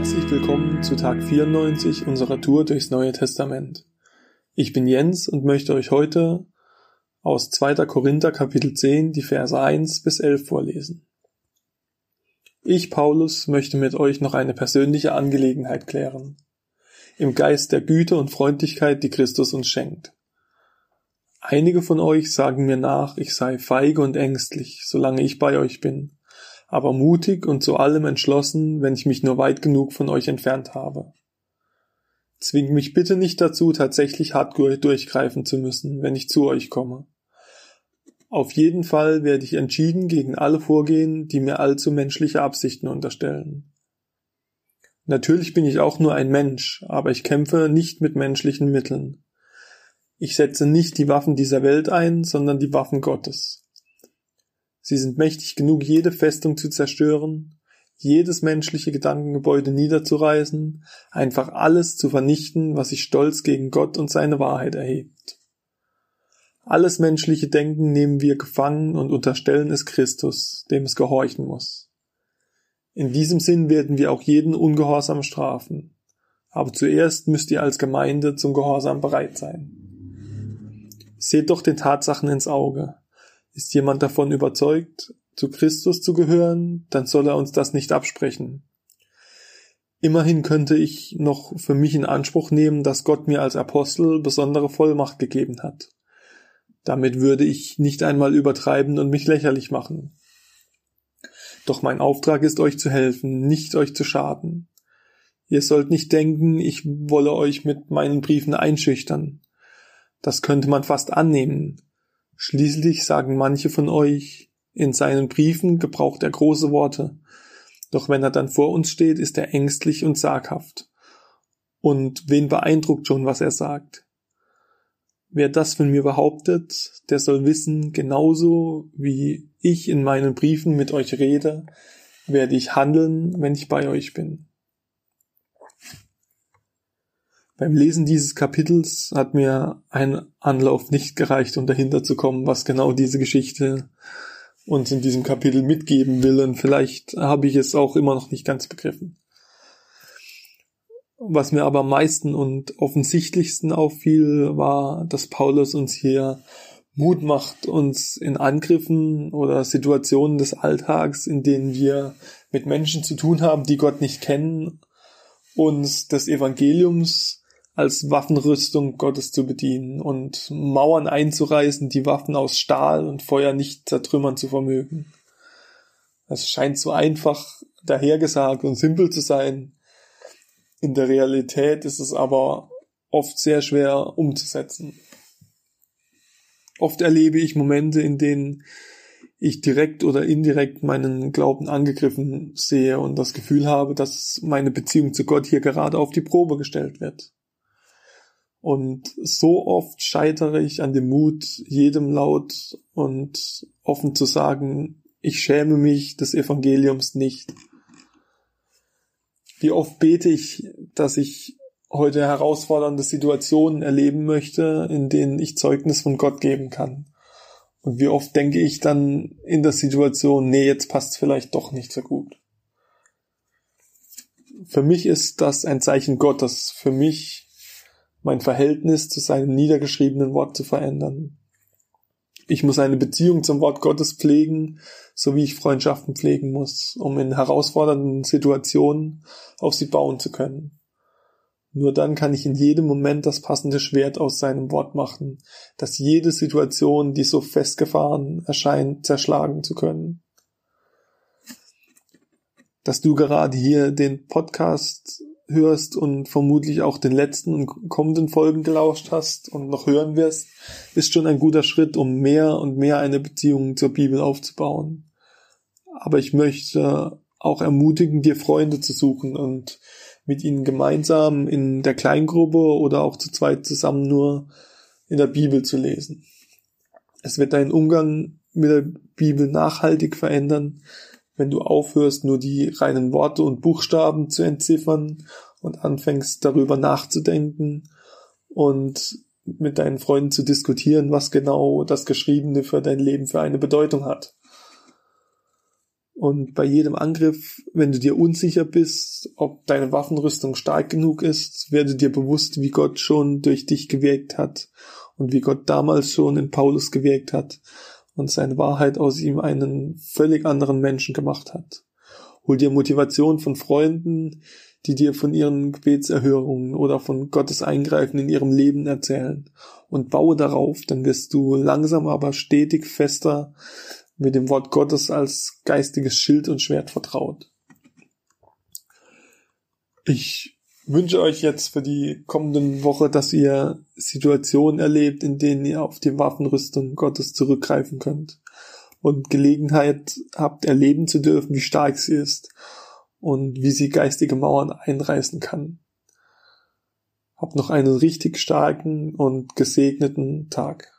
Herzlich willkommen zu Tag 94 unserer Tour durchs Neue Testament. Ich bin Jens und möchte euch heute aus 2. Korinther Kapitel 10 die Verse 1 bis 11 vorlesen. Ich, Paulus, möchte mit euch noch eine persönliche Angelegenheit klären. Im Geist der Güte und Freundlichkeit, die Christus uns schenkt. Einige von euch sagen mir nach, ich sei feige und ängstlich, solange ich bei euch bin aber mutig und zu allem entschlossen, wenn ich mich nur weit genug von euch entfernt habe. Zwingt mich bitte nicht dazu, tatsächlich hart durchgreifen zu müssen, wenn ich zu euch komme. Auf jeden Fall werde ich entschieden gegen alle vorgehen, die mir allzu menschliche Absichten unterstellen. Natürlich bin ich auch nur ein Mensch, aber ich kämpfe nicht mit menschlichen Mitteln. Ich setze nicht die Waffen dieser Welt ein, sondern die Waffen Gottes. Sie sind mächtig genug, jede Festung zu zerstören, jedes menschliche Gedankengebäude niederzureißen, einfach alles zu vernichten, was sich stolz gegen Gott und seine Wahrheit erhebt. Alles menschliche Denken nehmen wir gefangen und unterstellen es Christus, dem es gehorchen muss. In diesem Sinn werden wir auch jeden Ungehorsam strafen. Aber zuerst müsst ihr als Gemeinde zum Gehorsam bereit sein. Seht doch den Tatsachen ins Auge. Ist jemand davon überzeugt, zu Christus zu gehören, dann soll er uns das nicht absprechen. Immerhin könnte ich noch für mich in Anspruch nehmen, dass Gott mir als Apostel besondere Vollmacht gegeben hat. Damit würde ich nicht einmal übertreiben und mich lächerlich machen. Doch mein Auftrag ist euch zu helfen, nicht euch zu schaden. Ihr sollt nicht denken, ich wolle euch mit meinen Briefen einschüchtern. Das könnte man fast annehmen. Schließlich sagen manche von euch, in seinen Briefen gebraucht er große Worte. Doch wenn er dann vor uns steht, ist er ängstlich und zaghaft. Und wen beeindruckt schon, was er sagt? Wer das von mir behauptet, der soll wissen, genauso wie ich in meinen Briefen mit euch rede, werde ich handeln, wenn ich bei euch bin. Beim Lesen dieses Kapitels hat mir ein Anlauf nicht gereicht, um dahinter zu kommen, was genau diese Geschichte uns in diesem Kapitel mitgeben will. Und vielleicht habe ich es auch immer noch nicht ganz begriffen. Was mir aber am meisten und offensichtlichsten auffiel, war, dass Paulus uns hier Mut macht, uns in Angriffen oder Situationen des Alltags, in denen wir mit Menschen zu tun haben, die Gott nicht kennen, uns des Evangeliums als Waffenrüstung Gottes zu bedienen und Mauern einzureißen, die Waffen aus Stahl und Feuer nicht zertrümmern zu vermögen. Es scheint so einfach dahergesagt und simpel zu sein. In der Realität ist es aber oft sehr schwer umzusetzen. Oft erlebe ich Momente, in denen ich direkt oder indirekt meinen Glauben angegriffen sehe und das Gefühl habe, dass meine Beziehung zu Gott hier gerade auf die Probe gestellt wird. Und so oft scheitere ich an dem Mut, jedem laut und offen zu sagen, ich schäme mich des Evangeliums nicht. Wie oft bete ich, dass ich heute herausfordernde Situationen erleben möchte, in denen ich Zeugnis von Gott geben kann. Und wie oft denke ich dann in der Situation, nee, jetzt passt vielleicht doch nicht so gut. Für mich ist das ein Zeichen Gottes. Für mich mein Verhältnis zu seinem niedergeschriebenen Wort zu verändern. Ich muss eine Beziehung zum Wort Gottes pflegen, so wie ich Freundschaften pflegen muss, um in herausfordernden Situationen auf sie bauen zu können. Nur dann kann ich in jedem Moment das passende Schwert aus seinem Wort machen, das jede Situation, die so festgefahren erscheint, zerschlagen zu können. Dass du gerade hier den Podcast hörst und vermutlich auch den letzten und kommenden Folgen gelauscht hast und noch hören wirst, ist schon ein guter Schritt, um mehr und mehr eine Beziehung zur Bibel aufzubauen. Aber ich möchte auch ermutigen, dir Freunde zu suchen und mit ihnen gemeinsam in der Kleingruppe oder auch zu zweit zusammen nur in der Bibel zu lesen. Es wird deinen Umgang mit der Bibel nachhaltig verändern, wenn du aufhörst, nur die reinen Worte und Buchstaben zu entziffern und anfängst darüber nachzudenken und mit deinen Freunden zu diskutieren, was genau das Geschriebene für dein Leben für eine Bedeutung hat. Und bei jedem Angriff, wenn du dir unsicher bist, ob deine Waffenrüstung stark genug ist, werde dir bewusst, wie Gott schon durch dich gewirkt hat und wie Gott damals schon in Paulus gewirkt hat und seine Wahrheit aus ihm einen völlig anderen Menschen gemacht hat. Hol dir Motivation von Freunden, die dir von ihren Gebetserhörungen oder von Gottes Eingreifen in ihrem Leben erzählen und baue darauf, dann wirst du langsam aber stetig fester mit dem Wort Gottes als geistiges Schild und Schwert vertraut. Ich wünsche euch jetzt für die kommenden Woche, dass ihr Situationen erlebt, in denen ihr auf die Waffenrüstung Gottes zurückgreifen könnt und Gelegenheit habt, erleben zu dürfen, wie stark sie ist und wie sie geistige Mauern einreißen kann. Habt noch einen richtig starken und gesegneten Tag.